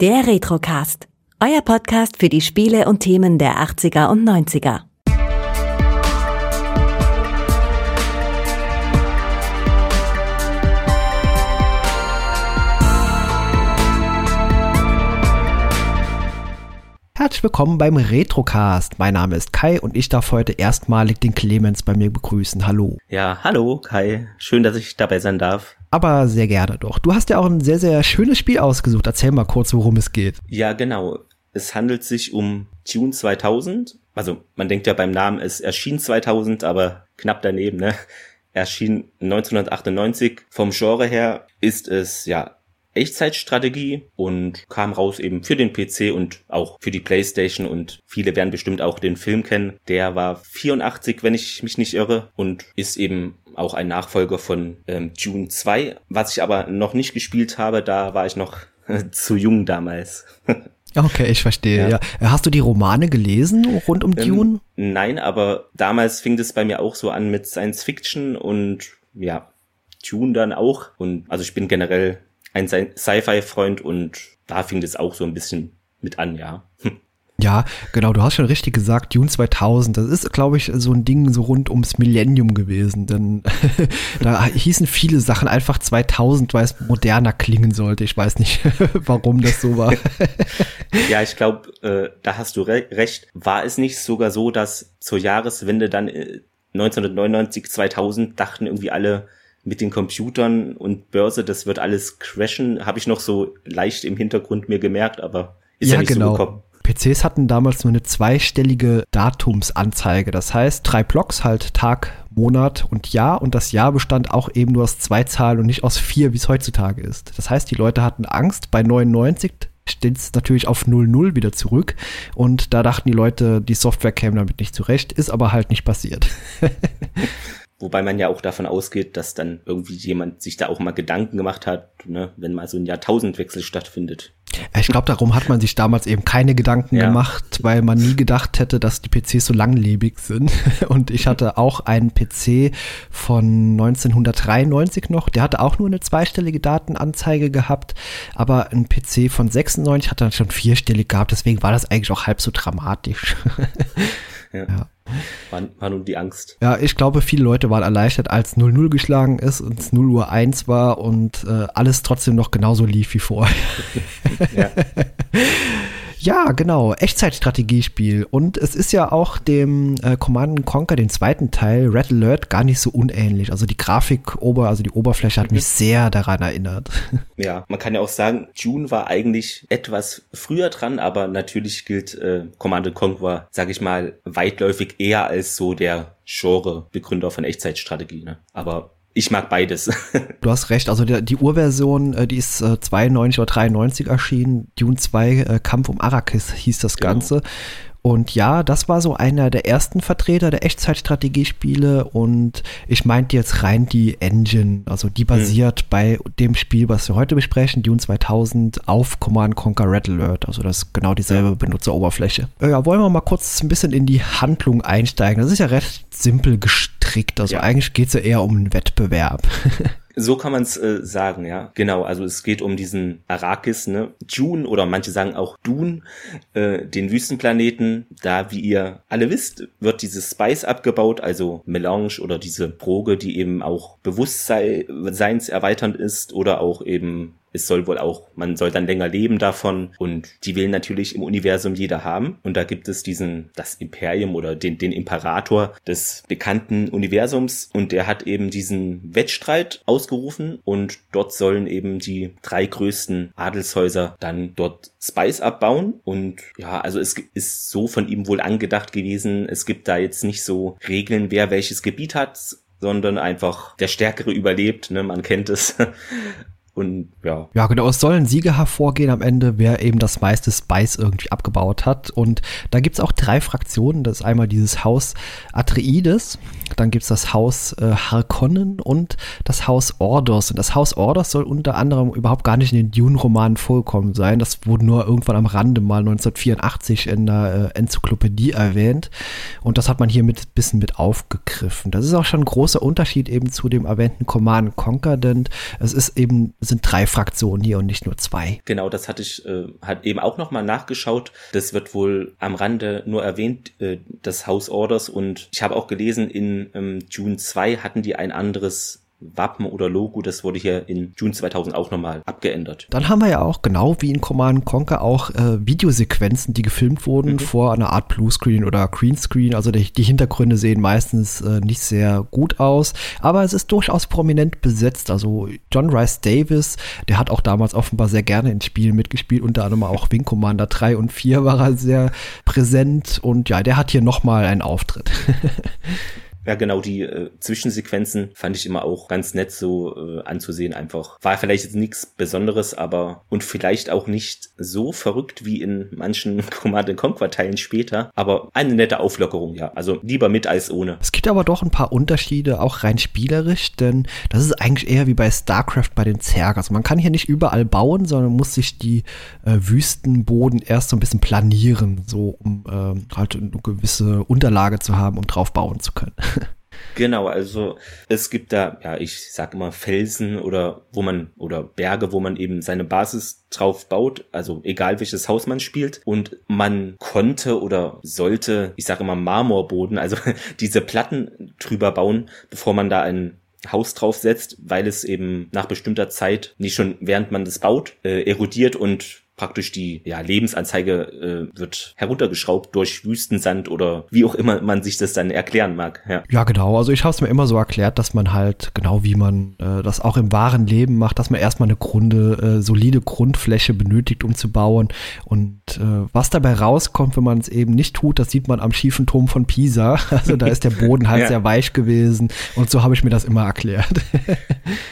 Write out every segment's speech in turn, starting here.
Der Retrocast. Euer Podcast für die Spiele und Themen der 80er und 90er. Herzlich willkommen beim Retrocast. Mein Name ist Kai und ich darf heute erstmalig den Clemens bei mir begrüßen. Hallo. Ja, hallo Kai. Schön, dass ich dabei sein darf. Aber sehr gerne doch. Du hast ja auch ein sehr, sehr schönes Spiel ausgesucht. Erzähl mal kurz, worum es geht. Ja, genau. Es handelt sich um Tune 2000. Also man denkt ja beim Namen, es erschien 2000, aber knapp daneben, ne? Erschien 1998. Vom Genre her ist es ja Echtzeitstrategie und kam raus eben für den PC und auch für die Playstation und viele werden bestimmt auch den Film kennen. Der war 84, wenn ich mich nicht irre und ist eben auch ein Nachfolger von ähm, June 2, was ich aber noch nicht gespielt habe, da war ich noch zu jung damals. Okay, ich verstehe. Ja. ja. Hast du die Romane gelesen rund um ähm, Dune? Nein, aber damals fing das bei mir auch so an mit Science Fiction und ja, Dune dann auch. Und also ich bin generell ein Sci-Fi-Freund und da fing das auch so ein bisschen mit an, ja. Ja, genau, du hast schon richtig gesagt, Dune 2000, das ist, glaube ich, so ein Ding so rund ums Millennium gewesen, denn da hießen viele Sachen einfach 2000, weil es moderner klingen sollte. Ich weiß nicht, warum das so war. ja, ich glaube, äh, da hast du re recht. War es nicht sogar so, dass zur Jahreswende dann äh, 1999, 2000 dachten irgendwie alle, mit den Computern und Börse, das wird alles crashen, habe ich noch so leicht im Hintergrund mir gemerkt, aber ist ja, ja nicht genau. so gekommen. PCs hatten damals nur eine zweistellige Datumsanzeige. Das heißt, drei Blocks, halt Tag, Monat und Jahr. Und das Jahr bestand auch eben nur aus zwei Zahlen und nicht aus vier, wie es heutzutage ist. Das heißt, die Leute hatten Angst. Bei 99 steht es natürlich auf 00 wieder zurück. Und da dachten die Leute, die Software käme damit nicht zurecht. Ist aber halt nicht passiert. Wobei man ja auch davon ausgeht, dass dann irgendwie jemand sich da auch mal Gedanken gemacht hat, ne, wenn mal so ein Jahrtausendwechsel stattfindet. Ich glaube, darum hat man sich damals eben keine Gedanken ja. gemacht, weil man nie gedacht hätte, dass die PCs so langlebig sind. Und ich hatte auch einen PC von 1993 noch, der hatte auch nur eine zweistellige Datenanzeige gehabt, aber ein PC von 96 hat dann schon vierstellig gehabt, deswegen war das eigentlich auch halb so dramatisch. ja. ja. War, war nun die Angst. Ja, ich glaube, viele Leute waren erleichtert, als 0-0 geschlagen ist und es 0 Uhr 1 war und äh, alles trotzdem noch genauso lief wie vorher. ja. Ja, genau. Echtzeitstrategiespiel. Und es ist ja auch dem äh, Command Conquer, den zweiten Teil, Red Alert, gar nicht so unähnlich. Also die Grafik, ober, also die Oberfläche hat mich mhm. sehr daran erinnert. Ja, man kann ja auch sagen, June war eigentlich etwas früher dran, aber natürlich gilt äh, Command Conquer, sag ich mal, weitläufig eher als so der Genre-Begründer von Echtzeitstrategie. Ne? Aber ich mag beides. du hast recht, also die, die Urversion, äh, die ist äh, 92 oder 93 erschienen. Dune 2 äh, Kampf um Arrakis hieß das genau. Ganze. Und ja, das war so einer der ersten Vertreter der Echtzeitstrategiespiele und ich meinte jetzt rein die Engine, also die hm. basiert mhm. bei dem Spiel, was wir heute besprechen, Dune 2000, auf Command Conquer Red Alert, also das ist genau dieselbe Benutzeroberfläche. Äh, ja, wollen wir mal kurz ein bisschen in die Handlung einsteigen. Das ist ja recht simpel gestrickt, also ja. eigentlich geht es ja eher um einen Wettbewerb. So kann man es äh, sagen, ja. Genau, also es geht um diesen Arrakis, ne? June oder manche sagen auch Dune, äh, den Wüstenplaneten. Da, wie ihr alle wisst, wird dieses Spice abgebaut, also Melange oder diese Droge, die eben auch bewusstseinserweiternd ist oder auch eben es soll wohl auch, man soll dann länger leben davon. Und die will natürlich im Universum jeder haben. Und da gibt es diesen, das Imperium oder den, den Imperator des bekannten Universums. Und der hat eben diesen Wettstreit ausgerufen. Und dort sollen eben die drei größten Adelshäuser dann dort Spice abbauen. Und ja, also es ist so von ihm wohl angedacht gewesen, es gibt da jetzt nicht so Regeln, wer welches Gebiet hat, sondern einfach der Stärkere überlebt, ne, man kennt es. Und ja. Ja, genau. Es sollen Siege hervorgehen am Ende, wer eben das meiste Spice irgendwie abgebaut hat. Und da gibt es auch drei Fraktionen. Das ist einmal dieses Haus Atreides, dann gibt es das Haus äh, Harkonnen und das Haus Ordos. Und das Haus Ordos soll unter anderem überhaupt gar nicht in den Dune-Romanen vorkommen sein. Das wurde nur irgendwann am Rande mal 1984 in der äh, Enzyklopädie erwähnt. Und das hat man hier mit bisschen mit aufgegriffen. Das ist auch schon ein großer Unterschied eben zu dem erwähnten Command Conquer, denn es ist eben sind drei Fraktionen hier und nicht nur zwei. Genau, das hatte ich äh, hat eben auch nochmal nachgeschaut. Das wird wohl am Rande nur erwähnt, äh, das House Orders. Und ich habe auch gelesen, in ähm, June 2 hatten die ein anderes Wappen oder Logo, das wurde hier in June 2000 auch nochmal abgeändert. Dann haben wir ja auch, genau wie in Command Conquer, auch äh, Videosequenzen, die gefilmt wurden mhm. vor einer Art Bluescreen oder Greenscreen. Also die, die Hintergründe sehen meistens äh, nicht sehr gut aus, aber es ist durchaus prominent besetzt. Also John Rice Davis, der hat auch damals offenbar sehr gerne in Spielen mitgespielt, unter anderem auch Wing Commander 3 und 4 war er sehr präsent und ja, der hat hier nochmal einen Auftritt. Ja, genau, die äh, Zwischensequenzen fand ich immer auch ganz nett so äh, anzusehen. Einfach war vielleicht jetzt nichts Besonderes, aber und vielleicht auch nicht so verrückt wie in manchen Command Conquer Teilen später, aber eine nette Auflockerung, ja. Also lieber mit als ohne. Es gibt aber doch ein paar Unterschiede, auch rein spielerisch, denn das ist eigentlich eher wie bei StarCraft bei den Zerg. Also man kann hier nicht überall bauen, sondern muss sich die äh, Wüstenboden erst so ein bisschen planieren, so um äh, halt eine gewisse Unterlage zu haben, um drauf bauen zu können. Genau, also es gibt da, ja, ich sag immer Felsen oder wo man, oder Berge, wo man eben seine Basis drauf baut, also egal welches Haus man spielt. Und man konnte oder sollte, ich sage immer Marmorboden, also diese Platten drüber bauen, bevor man da ein Haus draufsetzt, weil es eben nach bestimmter Zeit, nicht schon während man das baut, äh, erodiert und praktisch die ja, Lebensanzeige äh, wird heruntergeschraubt durch Wüstensand oder wie auch immer man sich das dann erklären mag. Ja, ja genau. Also ich habe es mir immer so erklärt, dass man halt, genau wie man äh, das auch im wahren Leben macht, dass man erstmal eine Grunde, äh, solide Grundfläche benötigt, um zu bauen. Und äh, was dabei rauskommt, wenn man es eben nicht tut, das sieht man am schiefen Turm von Pisa. Also da ist der Boden halt ja. sehr weich gewesen. Und so habe ich mir das immer erklärt.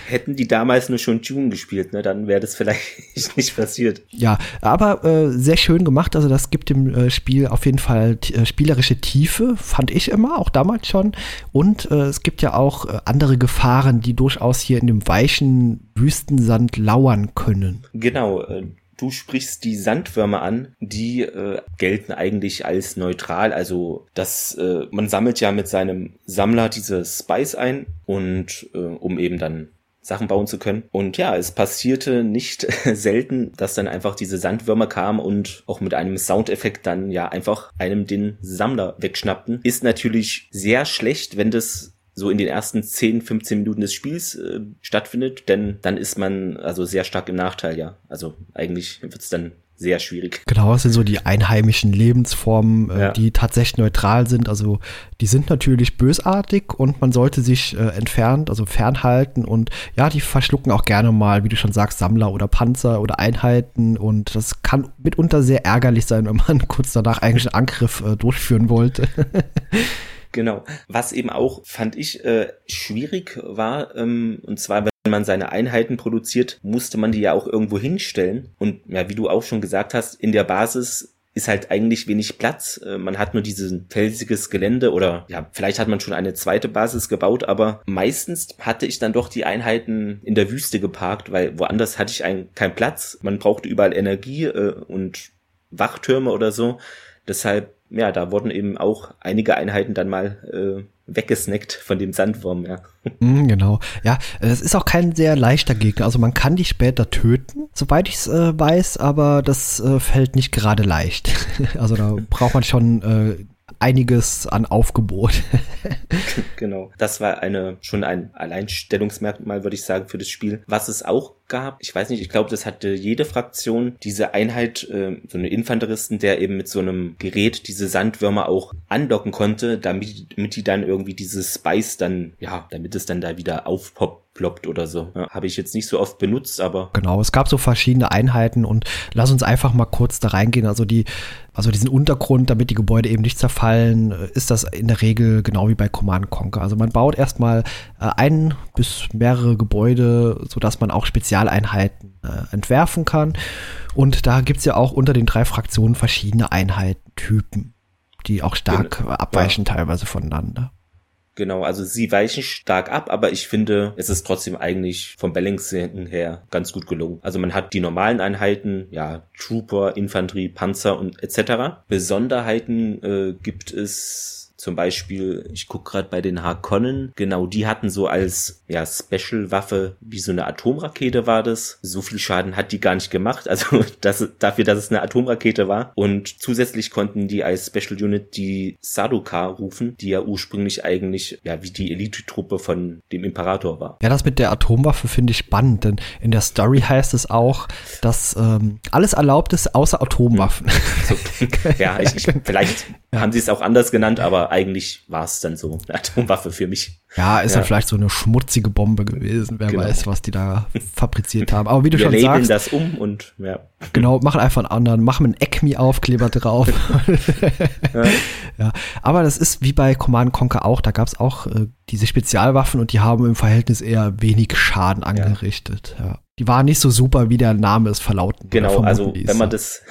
Hätten die damals nur schon Tune gespielt, ne, dann wäre das vielleicht nicht passiert. Ja, aber äh, sehr schön gemacht. Also das gibt dem äh, Spiel auf jeden Fall äh, spielerische Tiefe, fand ich immer, auch damals schon. Und äh, es gibt ja auch äh, andere Gefahren, die durchaus hier in dem weichen Wüstensand lauern können. Genau. Äh, du sprichst die Sandwürmer an, die äh, gelten eigentlich als neutral. Also das, äh, man sammelt ja mit seinem Sammler diese Spice ein und äh, um eben dann Sachen bauen zu können. Und ja, es passierte nicht selten, dass dann einfach diese Sandwürmer kamen und auch mit einem Soundeffekt dann ja einfach einem den Sammler wegschnappten. Ist natürlich sehr schlecht, wenn das so in den ersten 10, 15 Minuten des Spiels äh, stattfindet, denn dann ist man also sehr stark im Nachteil, ja. Also eigentlich wird es dann sehr schwierig. Genau, es sind so die einheimischen Lebensformen, äh, ja. die tatsächlich neutral sind. Also die sind natürlich bösartig und man sollte sich äh, entfernt, also fernhalten und ja, die verschlucken auch gerne mal, wie du schon sagst, Sammler oder Panzer oder Einheiten und das kann mitunter sehr ärgerlich sein, wenn man kurz danach eigentlich einen Angriff äh, durchführen wollte. Genau. Was eben auch, fand ich, äh, schwierig war, ähm, und zwar, wenn man seine Einheiten produziert, musste man die ja auch irgendwo hinstellen. Und ja, wie du auch schon gesagt hast, in der Basis ist halt eigentlich wenig Platz. Äh, man hat nur dieses felsiges Gelände oder ja, vielleicht hat man schon eine zweite Basis gebaut, aber meistens hatte ich dann doch die Einheiten in der Wüste geparkt, weil woanders hatte ich einen, keinen Platz. Man brauchte überall Energie äh, und Wachtürme oder so. Deshalb ja, da wurden eben auch einige Einheiten dann mal äh, weggesnackt von dem Sandwurm, ja. Mm, genau. Ja, es ist auch kein sehr leichter Gegner. Also man kann die später töten, soweit ich es äh, weiß, aber das äh, fällt nicht gerade leicht. also da braucht man schon äh, einiges an Aufgebot. genau. Das war eine schon ein Alleinstellungsmerkmal, würde ich sagen, für das Spiel. Was es auch gab, ich weiß nicht, ich glaube, das hatte jede Fraktion, diese Einheit, äh, so eine Infanteristen, der eben mit so einem Gerät diese Sandwürmer auch andocken konnte, damit, damit die dann irgendwie dieses Spice dann, ja, damit es dann da wieder aufpoppt ploppt oder so. Ja, Habe ich jetzt nicht so oft benutzt, aber. Genau, es gab so verschiedene Einheiten und lass uns einfach mal kurz da reingehen. Also die, also diesen Untergrund, damit die Gebäude eben nicht zerfallen, ist das in der Regel genau wie bei Command Conquer. Also man baut erstmal äh, ein bis mehrere Gebäude, sodass man auch Spezialeinheiten äh, entwerfen kann. Und da gibt es ja auch unter den drei Fraktionen verschiedene Einheitentypen, die auch stark genau. abweichen ja. teilweise voneinander. Genau, also sie weichen stark ab, aber ich finde, es ist trotzdem eigentlich vom Balancing her ganz gut gelungen. Also man hat die normalen Einheiten, ja, Trooper, Infanterie, Panzer und etc. Besonderheiten äh, gibt es Zum Beispiel, ich guck gerade bei den Harkonnen, genau, die hatten so als ja, Special-Waffe, wie so eine Atomrakete war das. So viel Schaden hat die gar nicht gemacht, also das, dafür, dass es eine Atomrakete war. Und zusätzlich konnten die als Special Unit die Sadoka rufen, die ja ursprünglich eigentlich ja wie die Elite-Truppe von dem Imperator war. Ja, das mit der Atomwaffe finde ich spannend, denn in der Story heißt es auch, dass ähm, alles erlaubt ist, außer Atomwaffen. So, ja, ich, ich, vielleicht ja. haben sie es auch anders genannt, aber eigentlich war es dann so eine Atomwaffe für mich. Ja, ist ja. dann vielleicht so eine schmutzige Bombe gewesen. Wer genau. weiß, was die da fabriziert haben. Aber wie du Wir schon sagst. das um und ja. Genau, machen einfach einen anderen, machen einen ECMI-Aufkleber drauf. ja. ja. Aber das ist wie bei Command Conquer auch. Da gab es auch äh, diese Spezialwaffen und die haben im Verhältnis eher wenig Schaden angerichtet. Ja. ja. Die waren nicht so super, wie der Name es verlauten. Genau, also wenn man das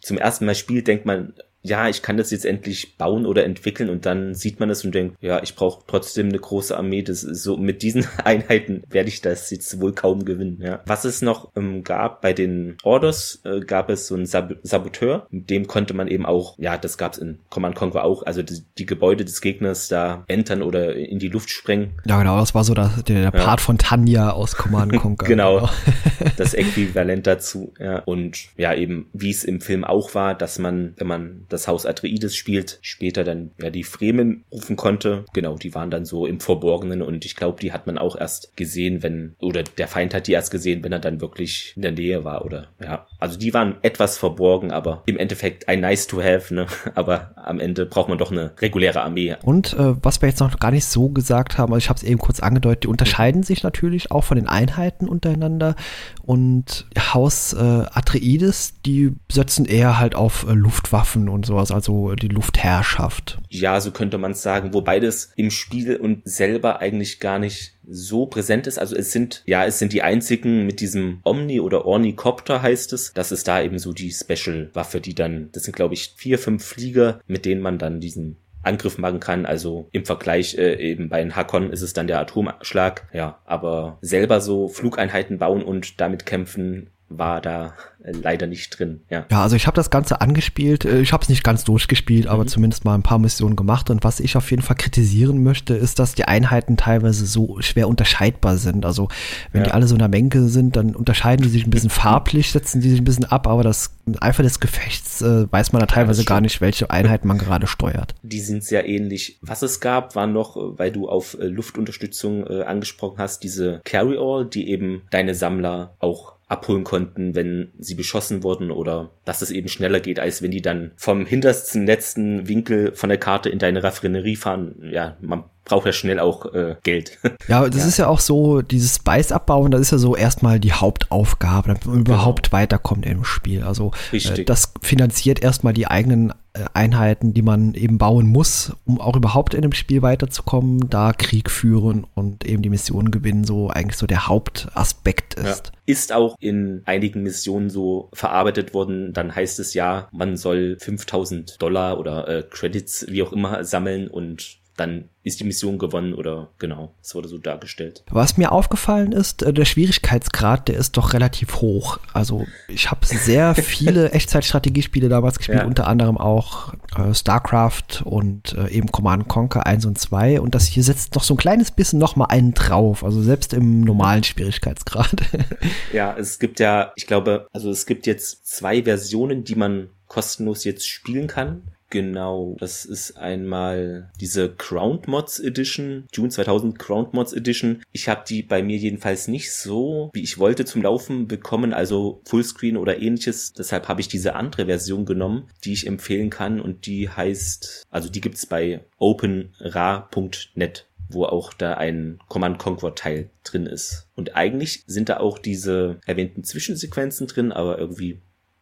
zum ersten Mal spielt, denkt man, ja, ich kann das jetzt endlich bauen oder entwickeln und dann sieht man es und denkt, ja, ich brauche trotzdem eine große Armee. Das ist so mit diesen Einheiten werde ich das jetzt wohl kaum gewinnen. Ja. Was es noch ähm, gab bei den Orders, äh, gab es so einen Sab Saboteur, mit dem konnte man eben auch, ja, das gab es in Command Conquer auch, also die, die, Gebäude des Gegners da entern oder in die Luft sprengen. Ja, genau, das war so der, der Part ja. von Tanja aus Command Conquer. genau, genau. das Äquivalent dazu. Ja. Und ja, eben wie es im Film auch war, dass man, wenn man das Haus Atreides spielt, später dann ja die Fremen rufen konnte. Genau, die waren dann so im Verborgenen und ich glaube, die hat man auch erst gesehen, wenn, oder der Feind hat die erst gesehen, wenn er dann wirklich in der Nähe war oder ja. Also die waren etwas verborgen, aber im Endeffekt ein nice to have, ne? Aber am Ende braucht man doch eine reguläre Armee. Und äh, was wir jetzt noch gar nicht so gesagt haben, also ich habe es eben kurz angedeutet, die unterscheiden sich natürlich auch von den Einheiten untereinander und Haus äh, Atreides, die setzen eher halt auf äh, Luftwaffen und sowas, also die Luftherrschaft. Ja, so könnte man es sagen, wobei das im Spiel und selber eigentlich gar nicht so präsent ist. Also es sind, ja, es sind die einzigen mit diesem Omni oder Ornicopter heißt es. Das ist da eben so die Special-Waffe, die dann, das sind glaube ich vier, fünf Flieger, mit denen man dann diesen Angriff machen kann. Also im Vergleich äh, eben bei den Hakon ist es dann der Atomschlag. Ja, aber selber so Flugeinheiten bauen und damit kämpfen war da äh, leider nicht drin. Ja, ja also ich habe das Ganze angespielt. Äh, ich habe es nicht ganz durchgespielt, aber mhm. zumindest mal ein paar Missionen gemacht. Und was ich auf jeden Fall kritisieren möchte, ist, dass die Einheiten teilweise so schwer unterscheidbar sind. Also wenn ja. die alle so in der Menge sind, dann unterscheiden die sich ein bisschen farblich, setzen die sich ein bisschen ab, aber das Eifer des Gefechts äh, weiß man da teilweise gar nicht, welche Einheit man gerade steuert. Die sind sehr ähnlich. Was es gab, war noch, äh, weil du auf Luftunterstützung äh, angesprochen hast, diese Carry-All, die eben deine Sammler auch abholen konnten, wenn sie beschossen wurden oder dass es eben schneller geht, als wenn die dann vom hintersten letzten Winkel von der Karte in deine Raffinerie fahren. Ja, man braucht ja schnell auch äh, Geld. Ja, das ja. ist ja auch so, dieses Spice abbauen, das ist ja so erstmal die Hauptaufgabe, damit man genau. überhaupt weiterkommt im Spiel. Also äh, das finanziert erstmal die eigenen Einheiten, die man eben bauen muss, um auch überhaupt in dem Spiel weiterzukommen, da Krieg führen und eben die Mission gewinnen, so eigentlich so der Hauptaspekt ist. Ja. Ist auch in einigen Missionen so verarbeitet worden, dann heißt es ja, man soll 5000 Dollar oder äh, Credits, wie auch immer, sammeln und dann ist die Mission gewonnen oder genau, es wurde so dargestellt. Was mir aufgefallen ist, äh, der Schwierigkeitsgrad, der ist doch relativ hoch. Also ich habe sehr viele Echtzeitstrategiespiele damals gespielt, ja. unter anderem auch äh, StarCraft und äh, eben Command Conquer 1 und 2 und das hier setzt noch so ein kleines bisschen noch mal einen drauf, also selbst im normalen Schwierigkeitsgrad. ja, es gibt ja, ich glaube, also es gibt jetzt zwei Versionen, die man kostenlos jetzt spielen kann. Genau, das ist einmal diese Crowned Mods Edition, June 2000 Crowned Mods Edition. Ich habe die bei mir jedenfalls nicht so, wie ich wollte, zum Laufen bekommen, also Fullscreen oder ähnliches. Deshalb habe ich diese andere Version genommen, die ich empfehlen kann und die heißt, also die gibt's bei openra.net wo auch da ein Command Conquer Teil drin ist. Und eigentlich sind da auch diese erwähnten Zwischensequenzen drin, aber irgendwie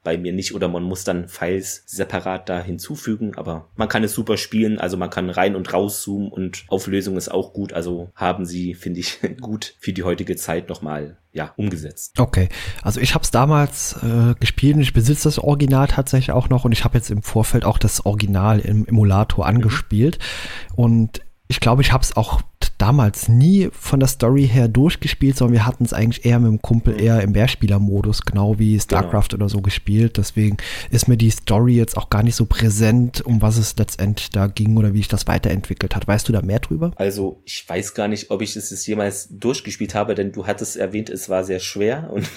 bei mir nicht oder man muss dann Files separat da hinzufügen, aber man kann es super spielen, also man kann rein und raus zoomen und Auflösung ist auch gut, also haben sie, finde ich, gut für die heutige Zeit nochmal ja, umgesetzt. Okay, also ich habe es damals äh, gespielt und ich besitze das Original tatsächlich auch noch und ich habe jetzt im Vorfeld auch das Original im Emulator angespielt und ich glaube, ich habe es auch damals nie von der Story her durchgespielt, sondern wir hatten es eigentlich eher mit dem Kumpel Mhm. eher im Mehrspielermodus, genau wie StarCraft oder so gespielt. Deswegen ist mir die Story jetzt auch gar nicht so präsent, um was es letztendlich da ging oder wie ich das weiterentwickelt hat. Weißt du da mehr drüber? Also ich weiß gar nicht, ob ich es jetzt jemals durchgespielt habe, denn du hattest erwähnt, es war sehr schwer und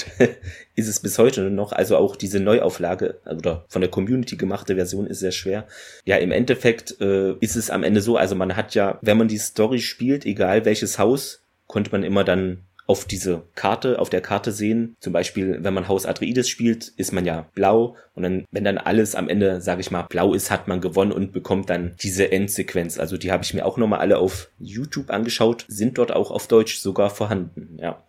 ist es bis heute noch. Also auch diese Neuauflage oder von der Community gemachte Version ist sehr schwer. Ja, im Endeffekt äh, ist es am Ende so, also man hat ja, wenn man die Story spielt, egal welches Haus, konnte man immer dann auf diese Karte, auf der Karte sehen. Zum Beispiel, wenn man Haus Atreides spielt, ist man ja blau und dann, wenn dann alles am Ende, sage ich mal, blau ist, hat man gewonnen und bekommt dann diese Endsequenz. Also die habe ich mir auch nochmal alle auf YouTube angeschaut, sind dort auch auf Deutsch sogar vorhanden, ja.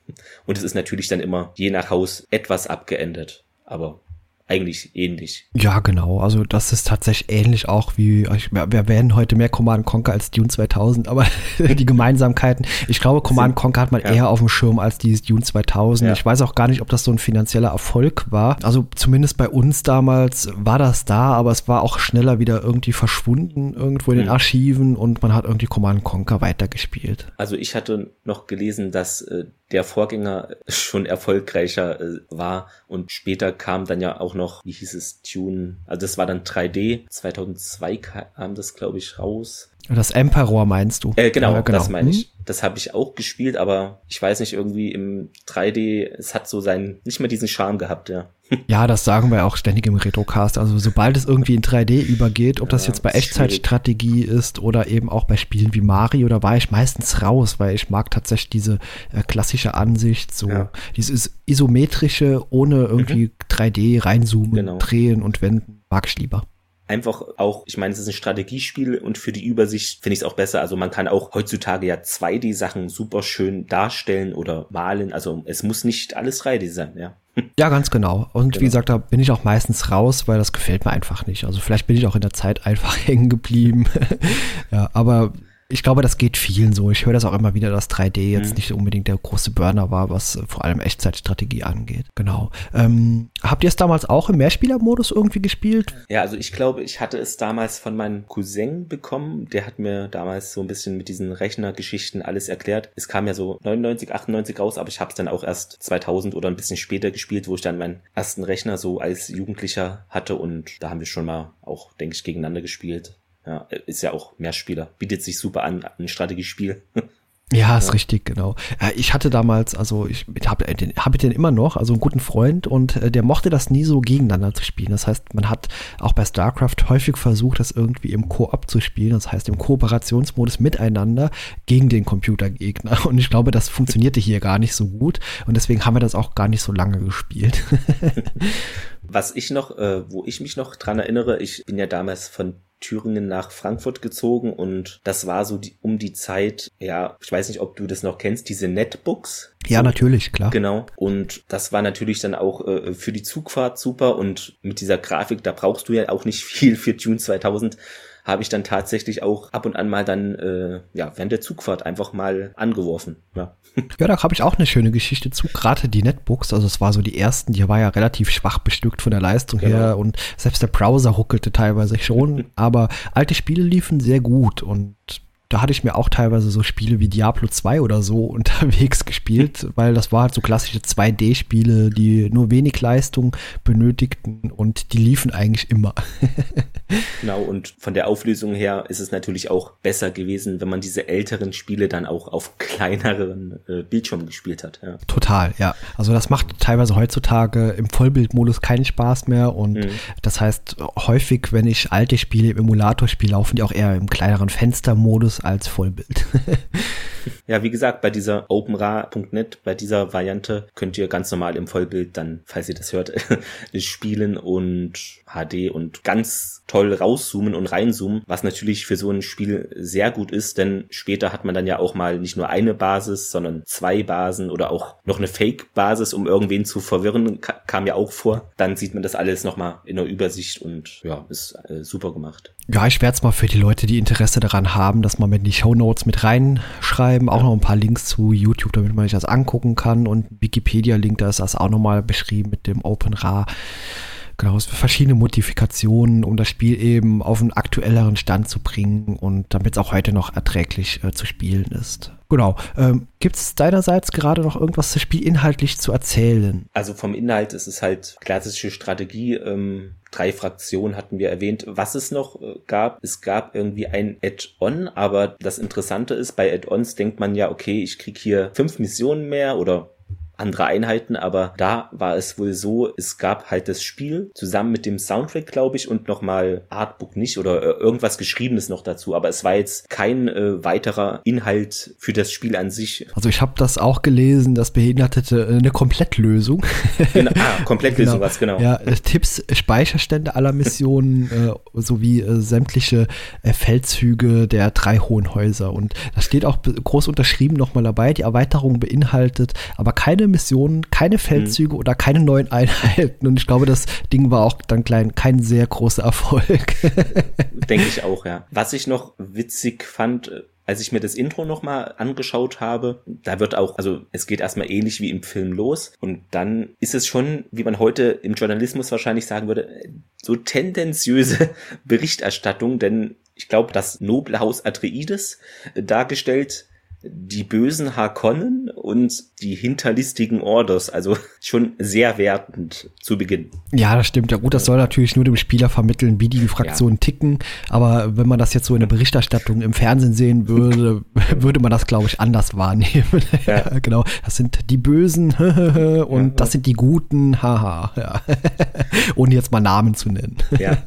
Und es ist natürlich dann immer je nach Haus etwas abgeändert, aber eigentlich ähnlich. Ja, genau. Also das ist tatsächlich ähnlich auch wie, ich, wir werden heute mehr Command Conquer als Dune 2000, aber die Gemeinsamkeiten, ich glaube, Command Conquer hat man ja. eher auf dem Schirm als dieses Dune 2000. Ja. Ich weiß auch gar nicht, ob das so ein finanzieller Erfolg war. Also zumindest bei uns damals war das da, aber es war auch schneller wieder irgendwie verschwunden irgendwo in den Mhm. Archiven und man hat irgendwie Command Conquer weitergespielt. Also ich hatte noch gelesen, dass äh, der Vorgänger schon erfolgreicher äh, war und später kam dann ja auch noch, wie hieß es, Tune, also das war dann 3D, 2002 kam das glaube ich raus. Das Emperor meinst du? Äh, genau, Ja, das meine Hm? ich. Das habe ich auch gespielt, aber ich weiß nicht, irgendwie im 3D, es hat so seinen, nicht mehr diesen Charme gehabt, ja. Ja, das sagen wir auch ständig im Retrocast. Also sobald es irgendwie in 3D übergeht, ob das jetzt bei Echtzeitstrategie ist oder eben auch bei Spielen wie Mario, da war ich meistens raus, weil ich mag tatsächlich diese äh, klassische Ansicht, so Ja. dieses isometrische, ohne irgendwie 3D reinzoomen, Genau. drehen und wenden, mag ich lieber. Einfach auch, ich meine, es ist ein Strategiespiel und für die Übersicht finde ich es auch besser. Also man kann auch heutzutage ja 2D-Sachen super schön darstellen oder malen. Also es muss nicht alles 3D sein, ja. Ja, ganz genau. Und wie Genau. gesagt, da bin ich auch meistens raus, weil das gefällt mir einfach nicht. Also vielleicht bin ich auch in der Zeit einfach hängen geblieben. ja, aber ich glaube, das geht vielen so. Ich höre das auch immer wieder, dass 3D jetzt Mhm. nicht unbedingt der große Burner war, was äh, vor allem Echtzeitstrategie angeht. Genau. Ähm, habt ihr es damals auch im Mehrspielermodus irgendwie gespielt? Ja, also ich glaube, ich hatte es damals von meinem Cousin bekommen. Der hat mir damals so ein bisschen mit diesen Rechnergeschichten alles erklärt. Es kam ja so 99, 98 raus, aber ich habe es dann auch erst 2000 oder ein bisschen später gespielt, wo ich dann meinen ersten Rechner so als Jugendlicher hatte und da haben wir schon mal auch, denke ich, gegeneinander gespielt. Ja, ist ja auch Mehrspieler. Bietet sich super an, ein Strategiespiel. Ja, ist richtig, genau. Äh, Ich hatte damals, also ich habe den, hab ich den immer noch, also einen guten Freund und äh, der mochte das nie so gegeneinander zu spielen. Das heißt, man hat auch bei StarCraft häufig versucht, das irgendwie im Koop zu spielen, das heißt im Kooperationsmodus miteinander gegen den Computergegner. Und ich glaube, das funktionierte hier gar nicht so gut und deswegen haben wir das auch gar nicht so lange gespielt. Was ich noch, äh, wo ich mich noch dran erinnere, ich bin ja damals von Thüringen nach Frankfurt gezogen und das war so die, um die Zeit, ja, ich weiß nicht, ob du das noch kennst, diese Netbooks. ja, natürlich, klar. Genau. Und das war natürlich dann auch äh, für die Zugfahrt super und mit dieser Grafik, da brauchst du ja auch nicht viel für Tune 2000 habe ich dann tatsächlich auch ab und an mal dann äh, ja während der Zugfahrt einfach mal angeworfen. Ja. Ja, da habe ich auch eine schöne Geschichte zu. Gerade die Netbooks, also es war so die ersten, die war ja relativ schwach bestückt von der Leistung Genau. her und selbst der Browser ruckelte teilweise schon, aber alte Spiele liefen sehr gut und da hatte ich mir auch teilweise so Spiele wie Diablo 2 oder so unterwegs gespielt, weil das war halt so klassische 2D-Spiele, die nur wenig Leistung benötigten und die liefen eigentlich immer. Genau, und von der Auflösung her ist es natürlich auch besser gewesen, wenn man diese älteren Spiele dann auch auf kleineren äh, Bildschirmen gespielt hat. Ja. Total, ja. Also das macht teilweise heutzutage im Vollbildmodus keinen Spaß mehr und Mhm. das heißt häufig, wenn ich alte Spiele im Emulator spiele, laufen die auch eher im kleineren Fenstermodus als Vollbild. ja, wie gesagt, bei dieser OpenRA.net, bei dieser Variante könnt ihr ganz normal im Vollbild dann, falls ihr das hört, spielen und HD und ganz toll rauszoomen und reinzoomen, was natürlich für so ein Spiel sehr gut ist, denn später hat man dann ja auch mal nicht nur eine Basis, sondern zwei Basen oder auch noch eine Fake-Basis, um irgendwen zu verwirren, ka kam ja auch vor. Dann sieht man das alles nochmal in der Übersicht und ja, ist äh, super gemacht. Ja, ich werde es mal für die Leute, die Interesse daran haben, dass man mit in die Show Notes mit reinschreiben, auch noch ein paar Links zu YouTube, damit man sich das angucken kann und Wikipedia-Link, da ist das auch nochmal beschrieben mit dem OpenRA. Genau, es verschiedene Modifikationen, um das Spiel eben auf einen aktuelleren Stand zu bringen und damit es auch heute noch erträglich äh, zu spielen ist. Genau. Ähm, Gibt es deinerseits gerade noch irgendwas zu Spiel inhaltlich zu erzählen? Also vom Inhalt ist es halt klassische Strategie. Ähm, drei Fraktionen hatten wir erwähnt. Was es noch äh, gab, es gab irgendwie ein Add-on, aber das Interessante ist, bei Add-ons denkt man ja, okay, ich krieg hier fünf Missionen mehr oder andere Einheiten, aber da war es wohl so, es gab halt das Spiel zusammen mit dem Soundtrack, glaube ich, und nochmal Artbook nicht oder äh, irgendwas Geschriebenes noch dazu, aber es war jetzt kein äh, weiterer Inhalt für das Spiel an sich. Also ich habe das auch gelesen, das beinhaltete äh, eine Komplettlösung. Genau, ah, Komplettlösung genau. was, genau. Ja, äh, Tipps, Speicherstände aller Missionen äh, sowie äh, sämtliche Feldzüge der drei hohen Häuser und da steht auch groß unterschrieben nochmal dabei, die Erweiterung beinhaltet aber keine Missionen, keine Feldzüge mhm. oder keine neuen Einheiten. Und ich glaube, das Ding war auch dann klein, kein sehr großer Erfolg. Denke ich auch, ja. Was ich noch witzig fand, äh, als ich mir das Intro nochmal angeschaut habe, da wird auch, also es geht erstmal ähnlich wie im Film los und dann ist es schon, wie man heute im Journalismus wahrscheinlich sagen würde, so tendenziöse Berichterstattung, denn ich glaube, das noble Haus Atreides dargestellt die bösen Harkonnen und die hinterlistigen Orders. Also schon sehr wertend zu Beginn. Ja, das stimmt. Ja gut, das soll natürlich nur dem Spieler vermitteln, wie die Fraktionen ja. ticken. Aber wenn man das jetzt so in der Berichterstattung im Fernsehen sehen würde, würde man das, glaube ich, anders wahrnehmen. Ja. genau. Das sind die Bösen und das sind die Guten. Haha. Ohne jetzt mal Namen zu nennen. Ja.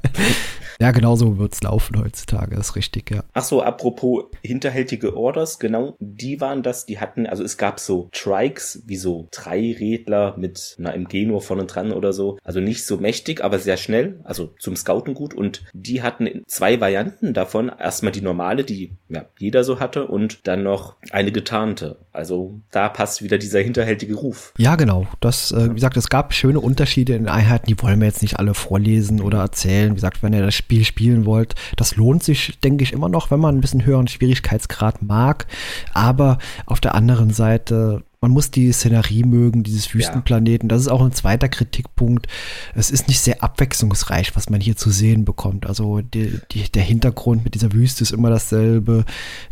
Ja, genau so wird's laufen heutzutage, ist richtig, ja. Ach so, apropos hinterhältige Orders, genau, die waren das, die hatten, also es gab so Trikes, wie so Dreirädler mit einer MG nur vorne dran oder so. Also nicht so mächtig, aber sehr schnell, also zum Scouten gut. Und die hatten zwei Varianten davon. Erstmal die normale, die ja jeder so hatte, und dann noch eine getarnte. Also da passt wieder dieser hinterhältige Ruf. Ja, genau. Das, äh, wie gesagt, es gab schöne Unterschiede in Einheiten, die wollen wir jetzt nicht alle vorlesen oder erzählen. Wie gesagt, wenn ihr das Spiel spielen wollt. Das lohnt sich, denke ich, immer noch, wenn man ein bisschen höheren Schwierigkeitsgrad mag. Aber auf der anderen Seite man muss die Szenerie mögen, dieses Wüstenplaneten. Das ist auch ein zweiter Kritikpunkt. Es ist nicht sehr abwechslungsreich, was man hier zu sehen bekommt. Also die, die, der Hintergrund mit dieser Wüste ist immer dasselbe.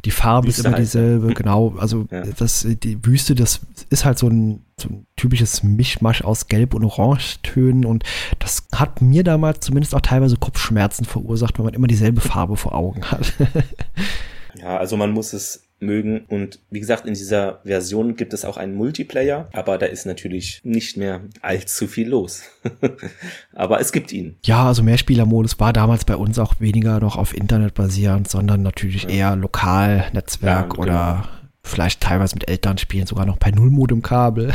Die Farbe Wüste ist immer dieselbe. Halt. Genau. Also ja. das, die Wüste, das ist halt so ein, so ein typisches Mischmasch aus Gelb- und Orangetönen. Und das hat mir damals zumindest auch teilweise Kopfschmerzen verursacht, weil man immer dieselbe Farbe vor Augen hat. ja, also man muss es mögen. Und wie gesagt, in dieser Version gibt es auch einen Multiplayer, aber da ist natürlich nicht mehr allzu viel los. aber es gibt ihn. Ja, also Mehrspielermodus war damals bei uns auch weniger noch auf Internet basierend, sondern natürlich ja. eher lokal, Netzwerk ja, oder genau. vielleicht teilweise mit Eltern spielen, sogar noch per Nullmodem-Kabel.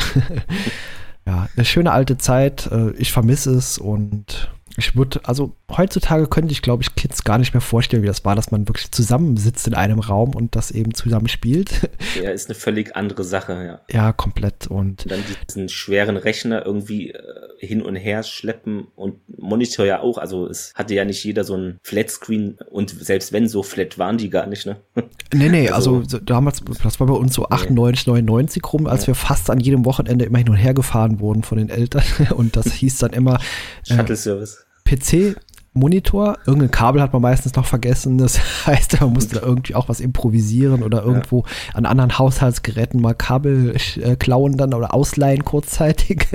ja, eine schöne alte Zeit. Äh, ich vermisse es und ich würde, also heutzutage könnte ich, glaube ich, Kids gar nicht mehr vorstellen, wie das war, dass man wirklich zusammensitzt in einem Raum und das eben zusammen spielt. Ja, ist eine völlig andere Sache, ja. Ja, komplett. Und, und dann diesen schweren Rechner irgendwie äh, hin und her schleppen und Monitor ja auch. Also es hatte ja nicht jeder so ein Flatscreen und selbst wenn so flat waren die gar nicht, ne? Nee, nee, also, also damals, das war bei uns so 98, nee. 99 rum, als ja. wir fast an jedem Wochenende immer hin und her gefahren wurden von den Eltern und das hieß dann immer Shuttle Service. PC Monitor. Irgendein Kabel hat man meistens noch vergessen. Das heißt, man musste da irgendwie auch was improvisieren oder irgendwo ja. an anderen Haushaltsgeräten mal Kabel äh, klauen dann oder ausleihen kurzzeitig.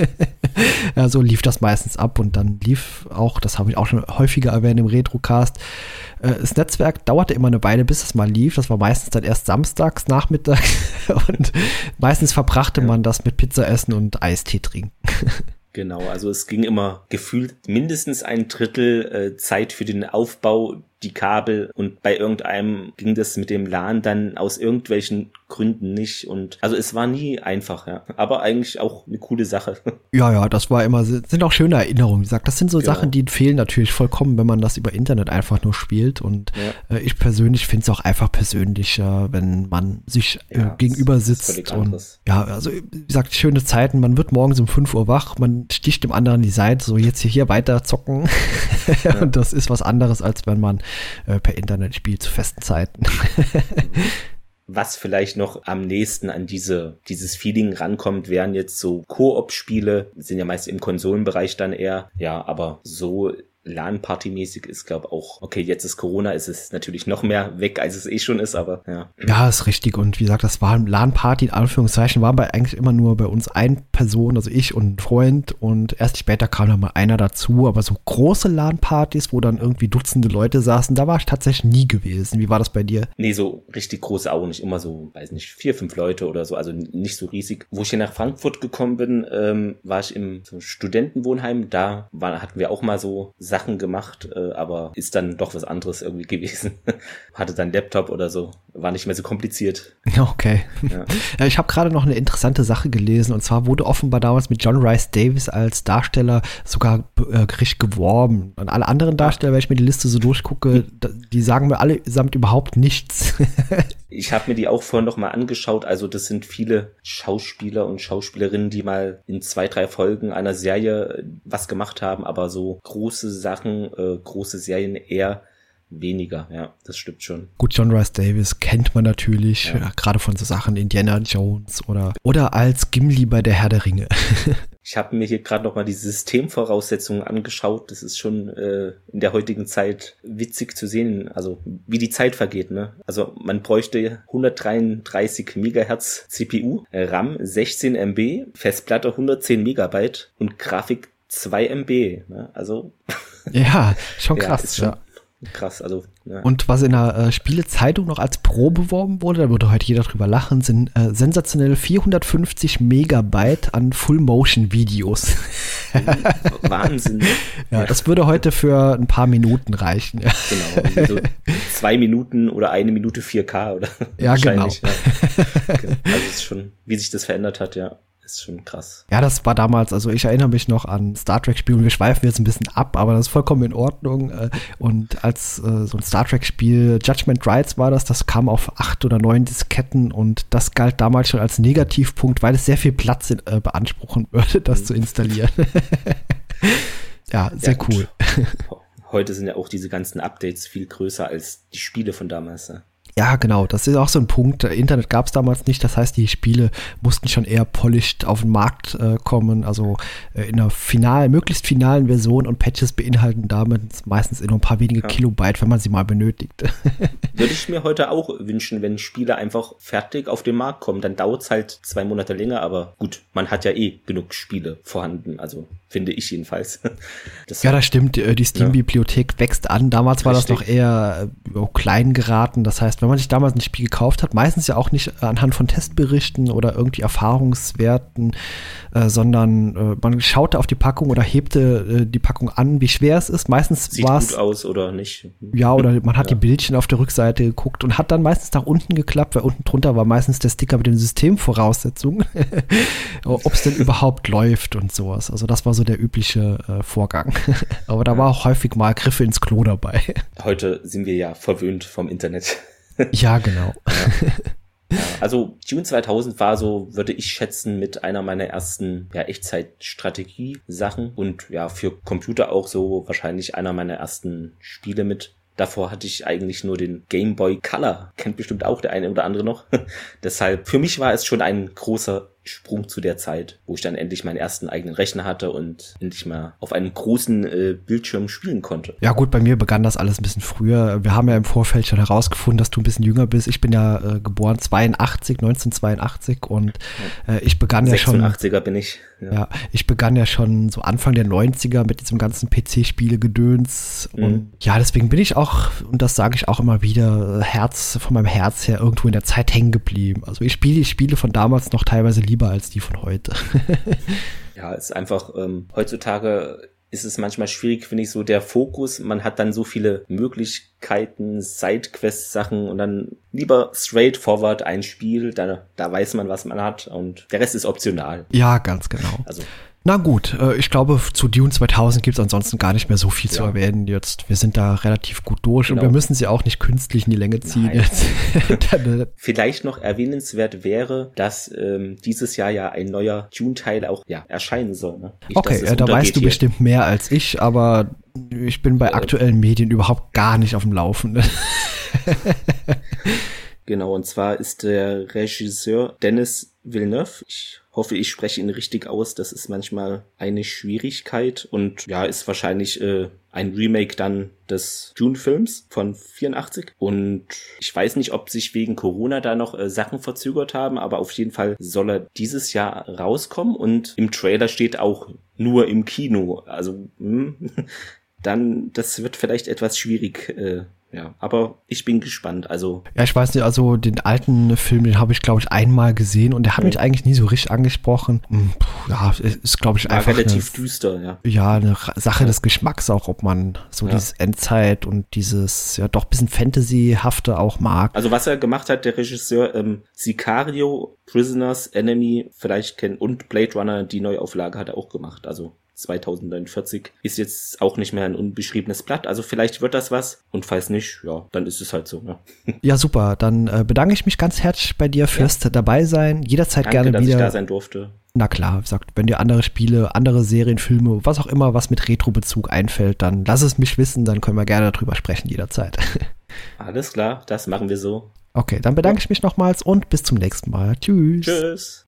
ja, so lief das meistens ab und dann lief auch, das habe ich auch schon häufiger erwähnt im Retrocast, äh, das Netzwerk dauerte immer eine Weile, bis es mal lief. Das war meistens dann erst samstags, nachmittags und meistens verbrachte ja. man das mit Pizza essen und Eistee trinken. Genau, also es ging immer gefühlt mindestens ein Drittel äh, Zeit für den Aufbau die Kabel und bei irgendeinem ging das mit dem LAN dann aus irgendwelchen Gründen nicht und also es war nie einfach, ja. Aber eigentlich auch eine coole Sache. Ja, ja, das war immer, sind auch schöne Erinnerungen. Wie gesagt, das sind so genau. Sachen, die fehlen natürlich vollkommen, wenn man das über Internet einfach nur spielt und ja. äh, ich persönlich finde es auch einfach persönlicher, wenn man sich äh, ja, gegenüber sitzt und ja, also wie gesagt, schöne Zeiten, man wird morgens um 5 Uhr wach, man sticht dem anderen die Seite, so jetzt hier, hier weiter zocken ja. und das ist was anderes, als wenn man äh, per Internet spielt zu festen Zeiten. was vielleicht noch am nächsten an diese, dieses Feeling rankommt, wären jetzt so Koop-Spiele, sind ja meist im Konsolenbereich dann eher, ja, aber so LAN-Party-mäßig ist, glaube auch, okay, jetzt ist Corona, ist es natürlich noch mehr weg, als es eh schon ist, aber ja. Ja, ist richtig. Und wie gesagt, das war LAN-Party, in Anführungszeichen, war bei eigentlich immer nur bei uns ein Person, also ich und ein Freund. Und erst später kam dann mal einer dazu. Aber so große LAN-Partys, wo dann irgendwie Dutzende Leute saßen, da war ich tatsächlich nie gewesen. Wie war das bei dir? Nee, so richtig große auch nicht. Immer so, weiß nicht, vier, fünf Leute oder so, also nicht so riesig. Wo ich hier nach Frankfurt gekommen bin, ähm, war ich im so Studentenwohnheim. Da war, hatten wir auch mal so Sachen gemacht, äh, aber ist dann doch was anderes irgendwie gewesen. Hatte dann Laptop oder so, war nicht mehr so kompliziert. Okay. Ja. Ja, ich habe gerade noch eine interessante Sache gelesen und zwar wurde offenbar damals mit John Rice Davis als Darsteller sogar äh, richtig geworben. Und alle anderen Darsteller, wenn ich mir die Liste so durchgucke, die sagen mir allesamt überhaupt nichts. Ich habe mir die auch vorhin noch mal angeschaut. Also das sind viele Schauspieler und Schauspielerinnen, die mal in zwei, drei Folgen einer Serie äh, was gemacht haben, aber so große Sachen, äh, große Serien eher weniger. Ja, das stimmt schon. Gut, John Rice Davis kennt man natürlich, Ja. gerade von so Sachen Indiana Jones oder, oder als Gimli bei der Herr der Ringe. Ich habe mir hier gerade noch mal die Systemvoraussetzungen angeschaut. Das ist schon äh, in der heutigen Zeit witzig zu sehen, also wie die Zeit vergeht. Ne? Also man bräuchte 133 Megahertz CPU, äh, RAM 16 MB, Festplatte 110 Megabyte und Grafik 2 MB. Ne? Also ja, schon ja, krass. schon ja. krass. Also ja. Und was in der äh, Spielezeitung noch als Pro beworben wurde, da würde heute jeder drüber lachen, sind äh, sensationelle 450 Megabyte an Full-Motion-Videos. Wahnsinn. ne? ja, das würde heute für ein paar Minuten reichen. Ja. Genau, so zwei Minuten oder eine Minute 4K oder Ja, genau. Ja. Genau. Also es ist schon, wie sich das verändert hat, ja, ist schon krass. Ja, das war damals, also ich erinnere mich noch an Star Trek-Spiele und wir schweifen jetzt ein bisschen ab, aber das ist vollkommen in Ordnung. äh, Und als äh, so ein Star Trek-Spiel, Judgment Rights war das, das kam auf acht oder neun Disketten und das galt damals schon als Negativpunkt, weil es sehr viel Platz in, äh, beanspruchen würde, das zu installieren. ja, sehr gut. cool. Heute sind ja auch diese ganzen Updates viel größer als die Spiele von damals. Ne? Ja, genau, das ist auch so ein Punkt. Äh, Internet gab es damals nicht, das heißt, die Spiele mussten schon eher polished auf den Markt äh, kommen, also äh, in einer final, möglichst finalen Version und Patches beinhalten damit meistens nur ein paar wenige Ja. Kilobyte, wenn man sie mal benötigt. Würde ich mir heute auch wünschen, wenn Spiele einfach fertig auf den Markt kommen. Dann dauert es halt zwei Monate länger, aber gut, man hat ja eh genug Spiele vorhanden. Also finde ich jedenfalls. Das ja, das stimmt, äh, die Steam-Bibliothek wächst an. Damals war das Richtig. noch eher äh, klein geraten. Das heißt, wenn man sich damals ein Spiel gekauft hat, meistens ja auch nicht anhand von Testberichten oder irgendwie Erfahrungswerten, äh, sondern äh, man schaute auf die Packung oder hebte äh, die Packung an, wie schwer es ist. Meistens sieht war gut es aus oder nicht. ja, oder man hat Ja. die Bildchen auf der Rückseite geguckt und hat dann meistens nach unten geklappt, weil unten drunter war meistens der Sticker mit den Systemvoraussetzungen, ob es denn überhaupt läuft und sowas. Also das war so der übliche äh, Vorgang. Aber da war auch häufig mal Griffe ins Klo dabei. Heute sind wir ja verwöhnt vom Internet. Ja, genau. Ja, also Dune 2000 war so, würde ich schätzen, mit einer meiner ersten ja, Echtzeit-Strategie-Sachen und ja, für Computer auch so wahrscheinlich einer meiner ersten Spiele mit. Davor hatte ich eigentlich nur den Game Boy Color. Kennt bestimmt auch der eine oder andere noch. Deshalb, für mich war es schon ein großer Sprung zu der Zeit, wo ich dann endlich meinen ersten eigenen Rechner hatte und endlich mal auf einem großen äh, Bildschirm spielen konnte. Ja gut, bei mir begann das alles ein bisschen früher. Wir haben ja im Vorfeld schon herausgefunden, dass du ein bisschen jünger bist. Ich bin ja äh, geboren 82, 1982 und äh, ich begann ja schon 86er bin ich. Ja, ich begann ja schon so Anfang der 90er mit diesem ganzen PC-Spiele-Gedöns. Mhm. Und ja, deswegen bin ich auch, und das sage ich auch immer wieder, äh, Herz, von meinem Herz her irgendwo in der Zeit hängen geblieben. Also ich spiele die Spiele von damals noch teilweise lieber als die von heute. Ja, es ist einfach, ähm, heutzutage ist es manchmal schwierig, finde ich, so der Fokus. Man hat dann so viele Möglichkeiten, Sidequest-Sachen und dann lieber straightforward ein Spiel, da, da weiß man, was man hat und der Rest ist optional. ja, ganz genau. Also, Na gut, äh, ich glaube, zu Dune 2000 gibt es ansonsten gar nicht mehr so viel zu Ja. erwähnen jetzt. Wir sind da relativ gut durch und Genau. wir müssen sie auch nicht künstlich in die Länge ziehen Nein. jetzt. Vielleicht noch erwähnenswert wäre, dass ähm, dieses Jahr ja ein neuer Dune-Teil auch ja, erscheinen soll. Ne? Nicht, Okay, äh, da weißt du hier. bestimmt mehr als ich, aber ich bin bei Äh, aktuellen Medien überhaupt gar nicht auf dem Laufenden. Genau, und zwar ist der Regisseur Dennis Villeneuve. Ich hoffe, ich spreche ihn richtig aus. Das ist manchmal eine Schwierigkeit und ja, ist wahrscheinlich äh, ein Remake dann des Dune-Films von 84. Und ich weiß nicht, ob sich wegen Corona da noch äh, Sachen verzögert haben, aber auf jeden Fall soll er dieses Jahr rauskommen und im Trailer steht auch nur im Kino. Also mh, hm, dann, das wird vielleicht etwas schwierig. Äh, ja, aber ich bin gespannt. Also ja, ich weiß nicht, also den alten Film, den habe ich glaube ich einmal gesehen und der hat mhm. mich eigentlich nie so richtig angesprochen. Hm, puh, ja, ist glaube ich War einfach relativ eine, düster, ja. Ja, eine Sache ja. des Geschmacks auch, ob man so ja. dieses Endzeit und dieses ja doch bisschen Fantasyhafte auch mag. Also was er gemacht hat, der Regisseur ähm, Sicario, Prisoners, Enemy, vielleicht kennen und Blade Runner, die Neuauflage hat er auch gemacht. Also 2049 ist jetzt auch nicht mehr ein unbeschriebenes Blatt. Also vielleicht wird das was. Und falls nicht, ja, dann ist es halt so. Ja, ja super. Dann äh, bedanke ich mich ganz herzlich bei dir fürs ja. dabei sein. Jederzeit Danke, gerne dass wieder. Ich da sein durfte. Na klar, sagt, wenn dir andere Spiele, andere Serien, Filme, was auch immer, was mit Retro-Bezug einfällt, dann lass es mich wissen, dann können wir gerne darüber sprechen jederzeit. Alles klar, das machen wir so. Okay, dann bedanke ich mich nochmals und bis zum nächsten Mal. Tschüss. Tschüss.